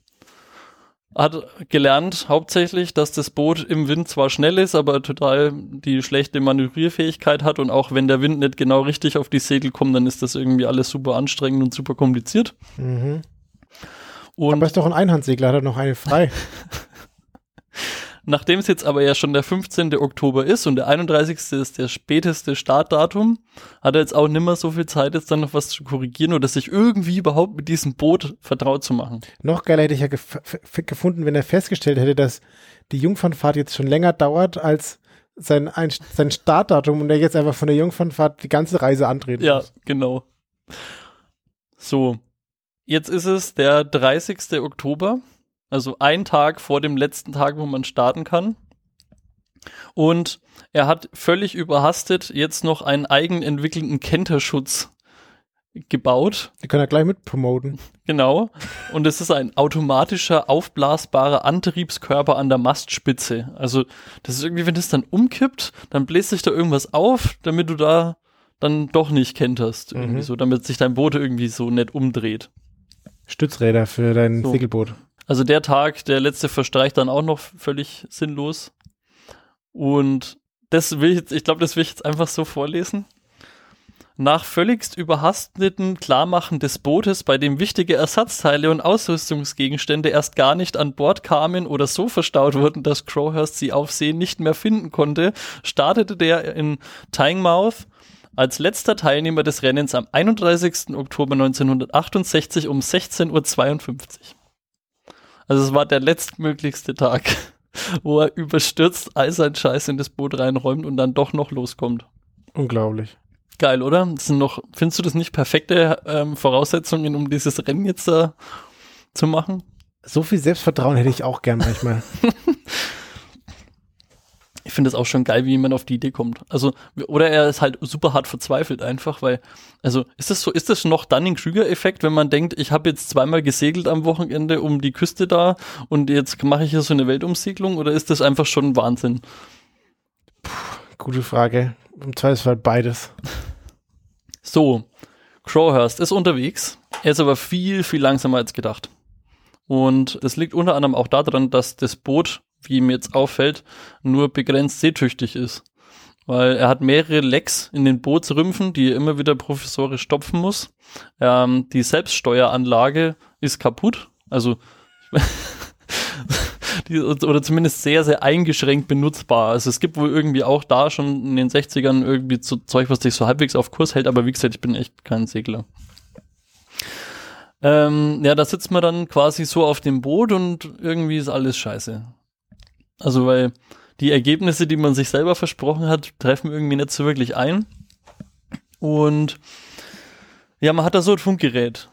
Hat gelernt hauptsächlich, dass das Boot im Wind zwar schnell ist, aber total die schlechte Manövrierfähigkeit hat und auch wenn der Wind nicht genau richtig auf die Segel kommt, dann ist das irgendwie alles super anstrengend und super kompliziert. Mhm. Und aber ist doch ein Einhandsegler, hat er noch eine frei. Nachdem es jetzt aber ja schon der 15. Oktober ist und der 31. ist der späteste Startdatum, hat er jetzt auch nimmer so viel Zeit, jetzt dann noch was zu korrigieren oder sich irgendwie überhaupt mit diesem Boot vertraut zu machen. Noch geiler hätte ich ja gef gefunden, wenn er festgestellt hätte, dass die Jungfernfahrt jetzt schon länger dauert als sein, ein, sein Startdatum und er jetzt einfach von der Jungfernfahrt die ganze Reise antreten ja, muss. Ja, genau. So, Jetzt ist es der 30. Oktober, also ein Tag vor dem letzten Tag, wo man starten kann. Und er hat völlig überhastet jetzt noch einen eigenentwickelten Kenterschutz gebaut. Die kann er gleich mit promoten. Genau. Und es ist ein automatischer, aufblasbarer Antriebskörper an der Mastspitze. Also, das ist irgendwie, wenn das dann umkippt, dann bläst sich da irgendwas auf, damit du da dann doch nicht kenterst. Irgendwie mhm. so, damit sich dein Boot irgendwie so nett umdreht. Stützräder für dein so. Segelboot. Also der Tag, der letzte verstreicht dann auch noch völlig sinnlos. Und das will ich jetzt, ich glaube, das will ich jetzt einfach so vorlesen. Nach völligst überhasteten Klarmachen des Bootes, bei dem wichtige Ersatzteile und Ausrüstungsgegenstände erst gar nicht an Bord kamen oder so verstaut wurden, dass Crowhurst sie auf See nicht mehr finden konnte, startete der in Tynemouth als letzter Teilnehmer des Rennens am 31. Oktober 1968 um 16.52 Uhr. Also es war der letztmöglichste Tag, wo er überstürzt all sein Scheiß in das Boot reinräumt und dann doch noch loskommt. Unglaublich. Geil, oder? Das sind noch, findest du das nicht perfekte ähm, Voraussetzungen, um dieses Rennen jetzt da zu machen? So viel Selbstvertrauen hätte ich auch gern manchmal. ich finde es auch schon geil, wie jemand auf die Idee kommt. Also, oder er ist halt super hart verzweifelt einfach, weil, also, ist das so, ist das noch Dunning-Krüger-Effekt, wenn man denkt, ich habe jetzt zweimal gesegelt am Wochenende um die Küste da und jetzt mache ich hier so eine Weltumsegelung oder ist das einfach schon Wahnsinn? Puh, gute Frage. Im Zweifelsfall beides. So, Crowhurst ist unterwegs. Er ist aber viel, viel langsamer als gedacht. Und das liegt unter anderem auch daran, dass das Boot wie mir jetzt auffällt, nur begrenzt seetüchtig ist. Weil er hat mehrere Lecks in den Bootsrümpfen, die er immer wieder professorisch stopfen muss. Ähm, die Selbststeueranlage ist kaputt. Also die, oder zumindest sehr, sehr eingeschränkt benutzbar. Also es gibt wohl irgendwie auch da schon in den 60ern irgendwie so Zeug, was dich so halbwegs auf Kurs hält, aber wie gesagt, ich bin echt kein Segler. Ähm, ja, da sitzt man dann quasi so auf dem Boot und irgendwie ist alles scheiße. Also weil die Ergebnisse, die man sich selber versprochen hat, treffen irgendwie nicht so wirklich ein. Und ja, man hat da so ein Funkgerät,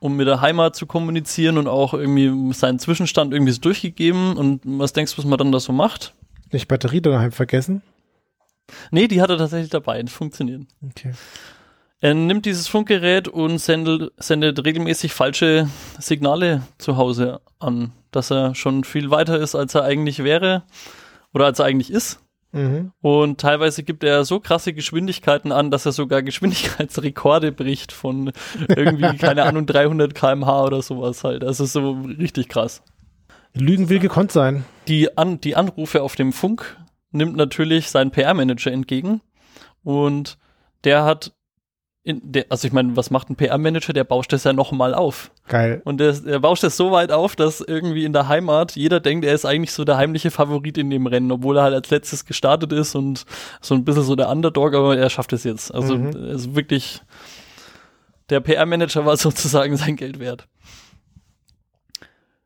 um mit der Heimat zu kommunizieren und auch irgendwie seinen Zwischenstand irgendwie so durchgegeben. Und was denkst du, was man dann da so macht? Nicht Batterie daheim vergessen? Nee, die hat er tatsächlich dabei. Das funktioniert. Okay. Er nimmt dieses Funkgerät und sendet, sendet regelmäßig falsche Signale zu Hause an, dass er schon viel weiter ist, als er eigentlich wäre oder als er eigentlich ist. Mhm. Und teilweise gibt er so krasse Geschwindigkeiten an, dass er sogar Geschwindigkeitsrekorde bricht von irgendwie, keine Ahnung, 300 kmh oder sowas halt. Also so richtig krass. Lügen will gekonnt sein. Die, an, die Anrufe auf dem Funk nimmt natürlich sein PR-Manager entgegen und der hat der, also ich meine, was macht ein PR-Manager? Der bauscht das ja nochmal auf. Geil. Und der, der bauscht das so weit auf, dass irgendwie in der Heimat jeder denkt, er ist eigentlich so der heimliche Favorit in dem Rennen, obwohl er halt als letztes gestartet ist und so ein bisschen so der Underdog, aber er schafft es jetzt. Also, Mhm. also wirklich, der PR-Manager war sozusagen sein Geld wert.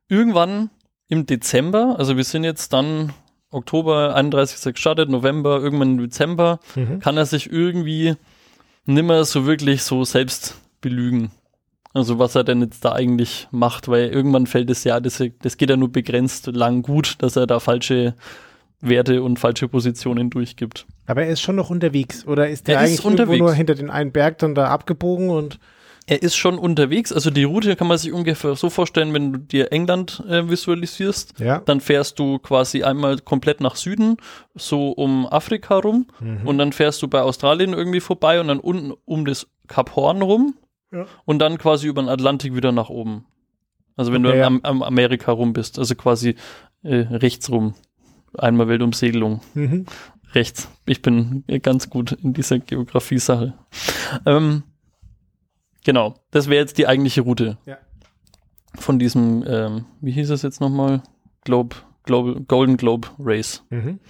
Irgendwann im Dezember, also wir sind jetzt dann Oktober 31. gestartet, November, irgendwann im Dezember, Mhm. kann er sich irgendwie nimmer so wirklich so selbst belügen. Also was er denn jetzt da eigentlich macht, weil irgendwann fällt es ja, das, das geht ja nur begrenzt lang gut, dass er da falsche Werte und falsche Positionen durchgibt. Aber er ist schon noch unterwegs. Oder ist der Er ist eigentlich irgendwo unterwegs. nur hinter den einen Berg dann da abgebogen und Er ist schon unterwegs, also die Route kann man sich ungefähr so vorstellen, wenn du dir England äh, visualisierst, ja. dann fährst du quasi einmal komplett nach Süden, so um Afrika rum Mhm. und dann fährst du bei Australien irgendwie vorbei und dann unten um das Kap Horn rum Ja. und dann quasi über den Atlantik wieder nach oben. Also wenn Okay, du am, am Amerika rum bist, also quasi äh, rechts rum. Einmal Weltumsegelung. Mhm. Rechts. Ich bin ganz gut in dieser Geografie-Sache. Ähm, genau, das wäre jetzt die eigentliche Route. Ja. Von diesem, ähm, wie hieß es jetzt nochmal? Globe, Global, Golden Globe Race. Mhm.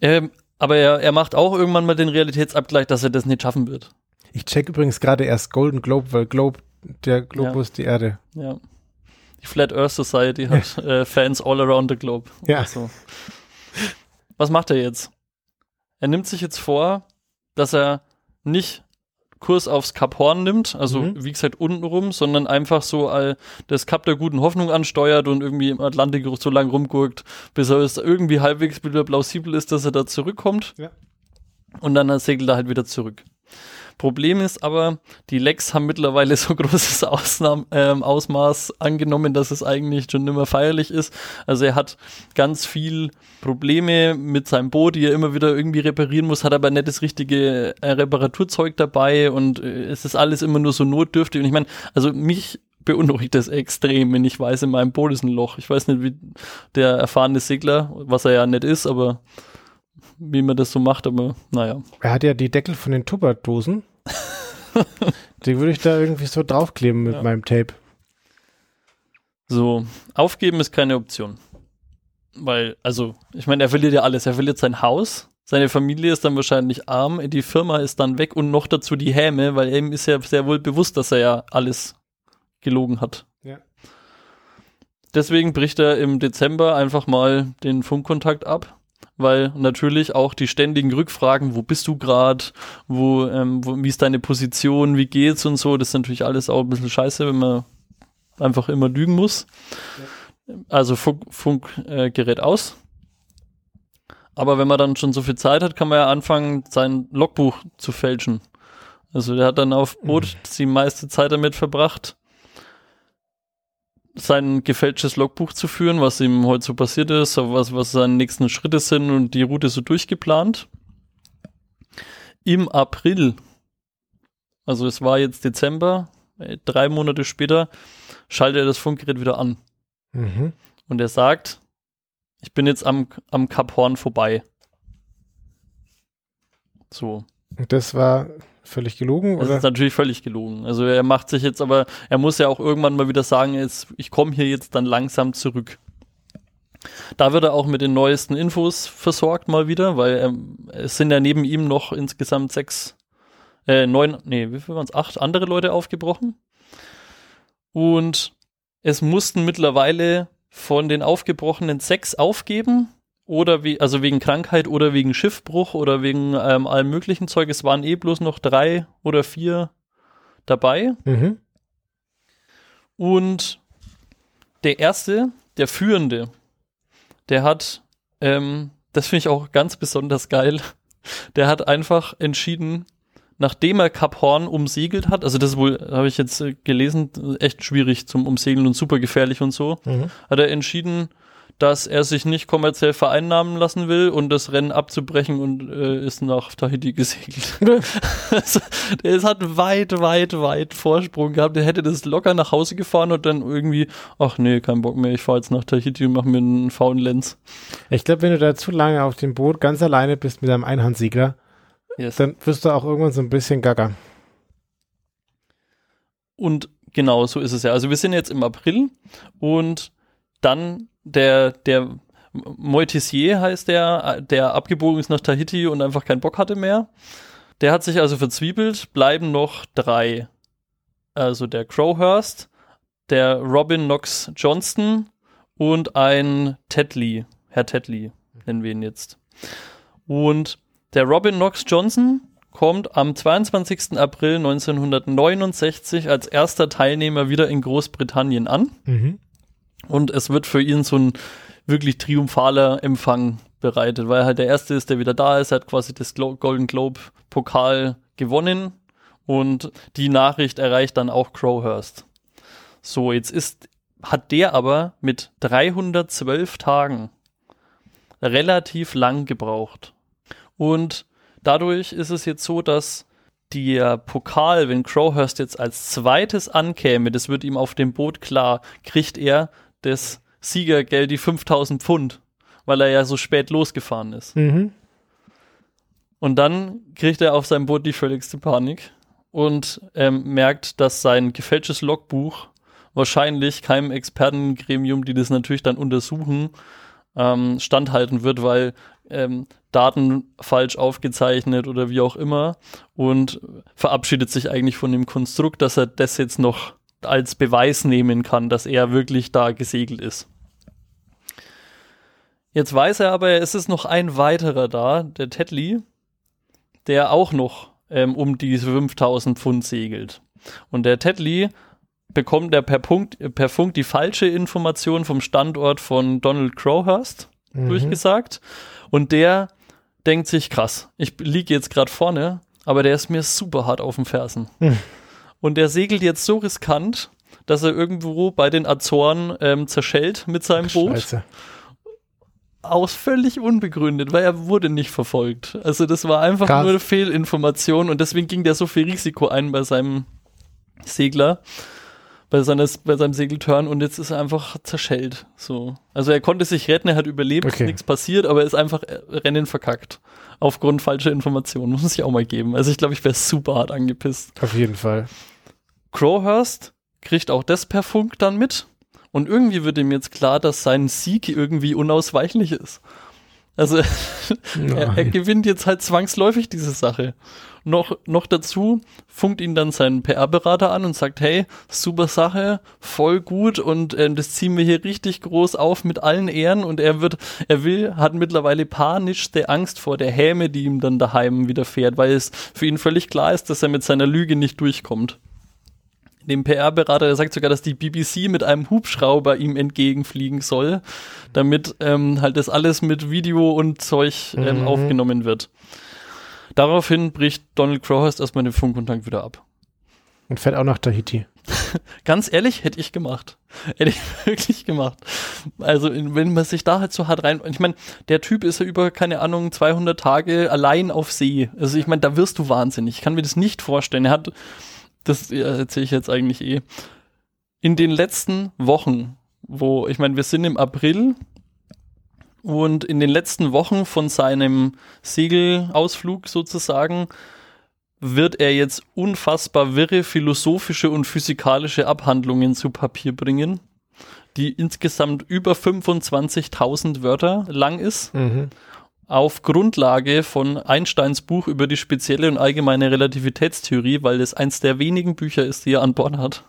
Ähm, aber er, er macht auch irgendwann mal den Realitätsabgleich, dass er das nicht schaffen wird. Ich check übrigens gerade erst Golden Globe, weil Globe, der Globus, die Erde. Ja. Die Flat Earth Society hat äh, Fans all around the globe. Ja. Also. Was macht er jetzt? Er nimmt sich jetzt vor, dass er nicht Kurs aufs Kap Horn nimmt, also Mhm. wie gesagt unten rum, sondern einfach so all das Kap der guten Hoffnung ansteuert und irgendwie im Atlantik so lang rumguckt, bis er es irgendwie halbwegs wieder plausibel ist, dass er da zurückkommt. Ja. Und dann segelt er halt wieder zurück. Problem ist aber, die Lecks haben mittlerweile so großes Ausnahme, ähm, Ausmaß angenommen, dass es eigentlich schon nimmer feierlich ist. Also er hat ganz viel Probleme mit seinem Boot, die er immer wieder irgendwie reparieren muss, hat aber nicht das richtige äh, Reparaturzeug dabei und äh, es ist alles immer nur so notdürftig. Und ich meine, also mich beunruhigt das extrem, wenn ich weiß, in meinem Boot ist ein Loch. Ich weiß nicht, wie der erfahrene Segler, was er ja nicht ist, aber wie man das so macht, aber naja. Er hat ja die Deckel von den Tupperdosen. die würde ich da irgendwie so draufkleben mit Ja. meinem Tape. So, aufgeben ist keine Option. Weil, also, ich meine, er verliert ja alles. Er verliert sein Haus, seine Familie ist dann wahrscheinlich arm, die Firma ist dann weg und noch dazu die Häme, weil ihm ist ja sehr wohl bewusst, dass er ja alles gelogen hat. Ja. Deswegen bricht er im Dezember einfach mal den Funkkontakt ab, weil natürlich auch die ständigen Rückfragen, wo bist du gerade, wo, ähm, wo, wie ist deine Position, wie geht's und so, das ist natürlich alles auch ein bisschen scheiße, wenn man einfach immer lügen muss. Also Funk, Funk äh, aus. Aber wenn man dann schon so viel Zeit hat, kann man ja anfangen, sein Logbuch zu fälschen. Also der hat dann auf Boot die meiste Zeit damit verbracht, sein gefälschtes Logbuch zu führen, was ihm heute so passiert ist, was, was seine nächsten Schritte sind und die Route so durchgeplant. Im April, also es war jetzt Dezember, äh, drei Monate später, schaltet er das Funkgerät wieder an. Mhm. Und er sagt, ich bin jetzt am, am Kap Horn vorbei. So. Und das war völlig gelogen, Das oder? ist natürlich völlig gelogen. Also er macht sich jetzt aber, er muss ja auch irgendwann mal wieder sagen, jetzt, ich komme hier jetzt dann langsam zurück. Da wird er auch mit den neuesten Infos versorgt mal wieder, weil ähm, es sind ja neben ihm noch insgesamt sechs, äh, neun, nee, wie viel waren es? Acht andere Leute aufgebrochen. Und es mussten mittlerweile von den aufgebrochenen sechs aufgeben oder wie, also wegen Krankheit oder wegen Schiffbruch oder wegen ähm, allem möglichen Zeug. Es waren eh bloß noch drei oder vier dabei. Mhm. Und der erste, der Führende, der hat, ähm, das finde ich auch ganz besonders geil, der hat einfach entschieden, nachdem er Kap Horn umsegelt hat, also das wohl, habe ich jetzt äh, gelesen, echt schwierig zum Umsegeln und super gefährlich und so, Mhm. hat er entschieden, dass er sich nicht kommerziell vereinnahmen lassen will und das Rennen abzubrechen und äh, ist nach Tahiti gesegelt. der hat weit, weit, weit Vorsprung gehabt. Der hätte das locker nach Hause gefahren und dann irgendwie, ach nee, kein Bock mehr, ich fahre jetzt nach Tahiti und mache mir einen faulen Lenz. Ich glaube, wenn du da zu lange auf dem Boot ganz alleine bist mit einem Einhandsegler, yes. dann wirst du auch irgendwann so ein bisschen gaga. Und genau so ist es ja. Also wir sind jetzt im April und dann der, der Moitissier heißt der, der abgebogen ist nach Tahiti und einfach keinen Bock hatte mehr. Der hat sich also verzwiebelt, bleiben noch drei. Also der Crowhurst, der Robin Knox Johnston und ein Tetley, Herr Tetley nennen wir ihn jetzt. Und der Robin Knox Johnson kommt am 22. April 1969 als erster Teilnehmer wieder in Großbritannien an. Mhm. Und es wird für ihn so ein wirklich triumphaler Empfang bereitet, weil er halt der Erste ist, der wieder da ist. Er hat quasi das Golden Globe Pokal gewonnen und die Nachricht erreicht dann auch Crowhurst. So, jetzt ist, hat der aber mit 312 Tagen relativ lang gebraucht. Und dadurch ist es jetzt so, dass der Pokal, wenn Crowhurst jetzt als zweites ankäme, das wird ihm auf dem Boot klar, kriegt er das Siegergeld, die 5000 Pfund, weil er ja so spät losgefahren ist. Mhm. Und dann kriegt er auf seinem Boot die völligste Panik und ähm, merkt, dass sein gefälschtes Logbuch wahrscheinlich keinem Expertengremium, die das natürlich dann untersuchen, ähm, standhalten wird, weil ähm, Daten falsch aufgezeichnet oder wie auch immer und verabschiedet sich eigentlich von dem Konstrukt, dass er das jetzt noch als Beweis nehmen kann, dass er wirklich da gesegelt ist. Jetzt weiß er aber, es ist noch ein weiterer da, der Tetley, der auch noch ähm, um diese 5000 Pfund segelt. Und der Tetley bekommt er per, Punkt, per Funk die falsche Information vom Standort von Donald Crowhurst mhm. durchgesagt. Und der denkt sich, krass, ich liege jetzt gerade vorne, aber der ist mir super hart auf den Fersen. Mhm. Und der segelt jetzt so riskant, dass er irgendwo bei den Azoren ähm, zerschellt mit seinem Ach, Boot. Scheiße. Aus völlig unbegründet, weil er wurde nicht verfolgt. Also das war einfach Krass. nur eine Fehlinformation und deswegen ging der so viel Risiko ein bei seinem Segler, bei, seines, bei seinem Segeltörn und jetzt ist er einfach zerschellt. So. Also er konnte sich retten, er hat überlebt, okay. nichts passiert, aber er ist einfach äh, Rennen verkackt aufgrund falscher Informationen. Muss ich auch mal geben. Also ich glaube, ich wäre super hart angepisst. Auf jeden Fall. Crowhurst kriegt auch das per Funk dann mit. Und irgendwie wird ihm jetzt klar, dass sein Sieg irgendwie unausweichlich ist. Also er, er, gewinnt jetzt halt zwangsläufig diese Sache. Noch, noch dazu funkt ihn dann sein PR-Berater an und sagt, hey, super Sache, voll gut und äh, das ziehen wir hier richtig groß auf mit allen Ehren und er wird, er will, hat mittlerweile panischste Angst vor der Häme, die ihm dann daheim widerfährt, weil es für ihn völlig klar ist, dass er mit seiner Lüge nicht durchkommt dem PR-Berater, der sagt sogar, dass die BBC mit einem Hubschrauber ihm entgegenfliegen soll, damit ähm, halt das alles mit Video und Zeug ähm, mhm. aufgenommen wird. Daraufhin bricht Donald Crowhurst erstmal den Funkkontakt wieder ab. Und fährt auch nach Tahiti. Ganz ehrlich, hätte ich gemacht. Hätte ich wirklich gemacht. Also, wenn man sich da halt so hart rein. Ich meine, der Typ ist ja über, keine Ahnung, 200 Tage allein auf See. Also, ich meine, da wirst du wahnsinnig. Ich kann mir das nicht vorstellen. Er hat das erzähle ich jetzt eigentlich eh. In den letzten Wochen, wo, ich meine, wir sind im April und in den letzten Wochen von seinem Segelausflug sozusagen wird er jetzt unfassbar wirre philosophische und physikalische Abhandlungen zu Papier bringen, die insgesamt über 25.000 Wörter lang ist. Mhm auf Grundlage von Einsteins Buch über die spezielle und allgemeine Relativitätstheorie, weil es eins der wenigen Bücher ist, die er an Bord hat,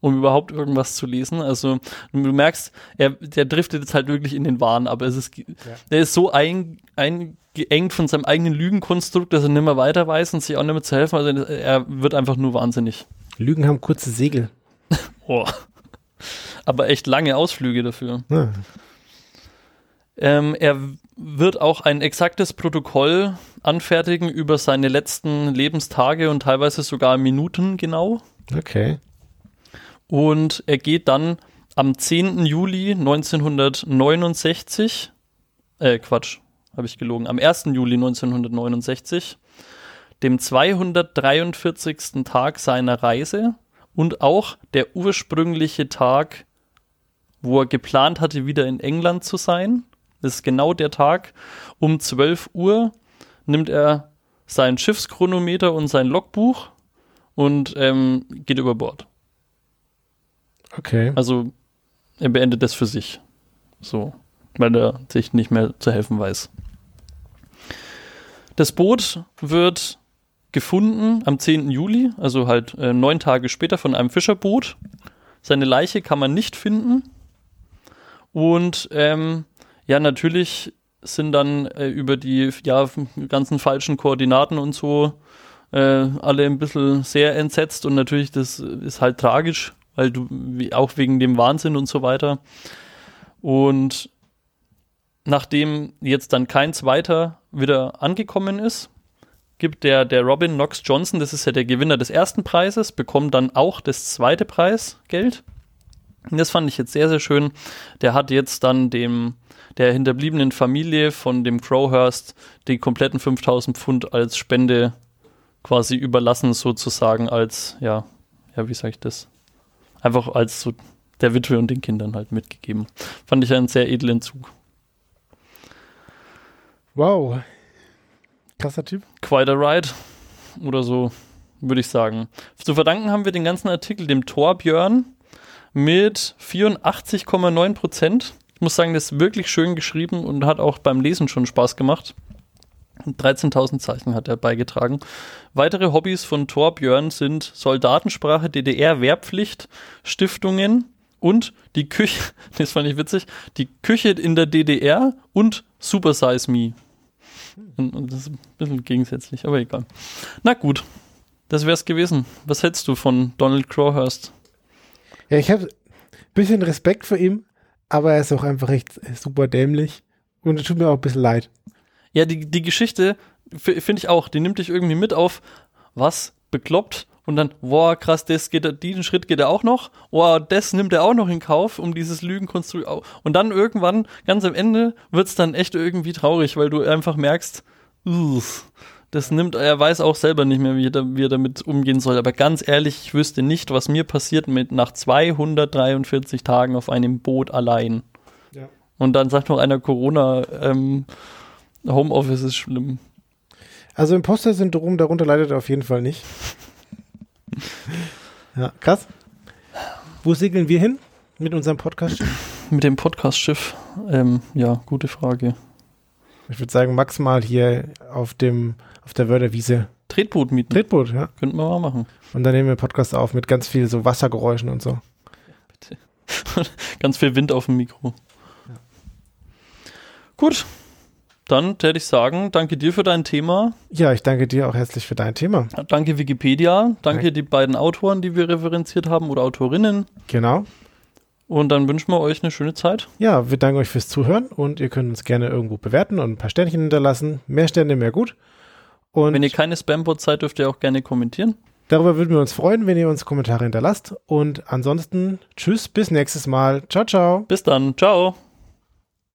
um überhaupt irgendwas zu lesen. Also du merkst, er, der driftet jetzt halt wirklich in den Wahn, aber es ist, ja. er ist so ein, eingeengt von seinem eigenen Lügenkonstrukt, dass er nicht mehr weiter weiß und sich auch nicht mehr zu helfen. Also er wird einfach nur wahnsinnig. Lügen haben kurze Segel. Boah. Aber echt lange Ausflüge dafür. Ja. Ähm, er wird auch ein exaktes Protokoll anfertigen über seine letzten Lebenstage und teilweise sogar Minuten genau. Okay. Und er geht dann am 10. Juli 1969, äh, Quatsch, habe ich gelogen, am 1. Juli 1969, dem 243. Tag seiner Reise und auch der ursprüngliche Tag, wo er geplant hatte, wieder in England zu sein das ist genau der Tag. Um 12 Uhr nimmt er sein Schiffschronometer und sein Logbuch und ähm, geht über Bord. Okay. Also er beendet das für sich. So, weil er sich nicht mehr zu helfen weiß. Das Boot wird gefunden am 10. Juli, also halt äh, neun Tage später von einem Fischerboot. Seine Leiche kann man nicht finden. Und ähm, ja, natürlich sind dann äh, über die ja, ganzen falschen Koordinaten und so äh, alle ein bisschen sehr entsetzt und natürlich das ist halt tragisch, weil du auch wegen dem Wahnsinn und so weiter. Und nachdem jetzt dann kein zweiter wieder angekommen ist, gibt der, der Robin Knox Johnson, das ist ja der Gewinner des ersten Preises, bekommt dann auch das zweite Preisgeld. Und das fand ich jetzt sehr, sehr schön. Der hat jetzt dann dem, der hinterbliebenen Familie von dem Crowhurst die kompletten 5000 Pfund als Spende quasi überlassen, sozusagen als, ja, ja, wie sage ich das? Einfach als so der Witwe und den Kindern halt mitgegeben. Fand ich einen sehr edlen Zug. Wow. Krasser Typ. Quite a ride. Oder so, würde ich sagen. Zu verdanken haben wir den ganzen Artikel dem Torbjörn mit 84,9 Prozent. Ich muss sagen, das ist wirklich schön geschrieben und hat auch beim Lesen schon Spaß gemacht. 13.000 Zeichen hat er beigetragen. Weitere Hobbys von Torbjörn sind Soldatensprache, DDR, Wehrpflicht, Stiftungen und die Küche, das fand ich witzig, die Küche in der DDR und Super Size Me. Und das ist ein bisschen gegensätzlich, aber egal. Na gut, das wär's gewesen. Was hältst du von Donald Crowhurst? Ja, ich habe ein bisschen Respekt vor ihm, aber er ist auch einfach echt super dämlich und es tut mir auch ein bisschen leid. Ja, die, die Geschichte finde ich auch, die nimmt dich irgendwie mit auf, was bekloppt und dann, boah, krass, das geht, diesen Schritt geht er auch noch, boah, das nimmt er auch noch in Kauf, um dieses Lügenkonstrukt. Und dann irgendwann, ganz am Ende, wird es dann echt irgendwie traurig, weil du einfach merkst, uff, das nimmt, er weiß auch selber nicht mehr, wie er, wie er damit umgehen soll. Aber ganz ehrlich, ich wüsste nicht, was mir passiert mit nach 243 Tagen auf einem Boot allein. Ja. Und dann sagt noch einer Corona, ähm, Homeoffice ist schlimm. Also Imposter-Syndrom, darunter leidet er auf jeden Fall nicht. ja, krass. Wo segeln wir hin mit unserem Podcast? Mit dem Podcast-Schiff? Ähm, ja, gute Frage. Ich würde sagen, maximal hier auf dem, auf der Wörderwiese. Tretboot mieten. Tretboot, ja. Könnten wir mal machen. Und dann nehmen wir Podcast auf mit ganz viel so Wassergeräuschen und so. Bitte. ganz viel Wind auf dem Mikro. Ja. Gut, dann hätte ich sagen, danke dir für dein Thema. Ja, ich danke dir auch herzlich für dein Thema. Danke Wikipedia. Danke Nein. die beiden Autoren, die wir referenziert haben oder Autorinnen. Genau. Und dann wünschen wir euch eine schöne Zeit. Ja, wir danken euch fürs Zuhören und ihr könnt uns gerne irgendwo bewerten und ein paar Sternchen hinterlassen. Mehr Sterne, mehr gut. Und wenn ihr keine Spambots seid, dürft ihr auch gerne kommentieren. Darüber würden wir uns freuen, wenn ihr uns Kommentare hinterlasst. Und ansonsten, tschüss, bis nächstes Mal. Ciao, ciao. Bis dann. Ciao.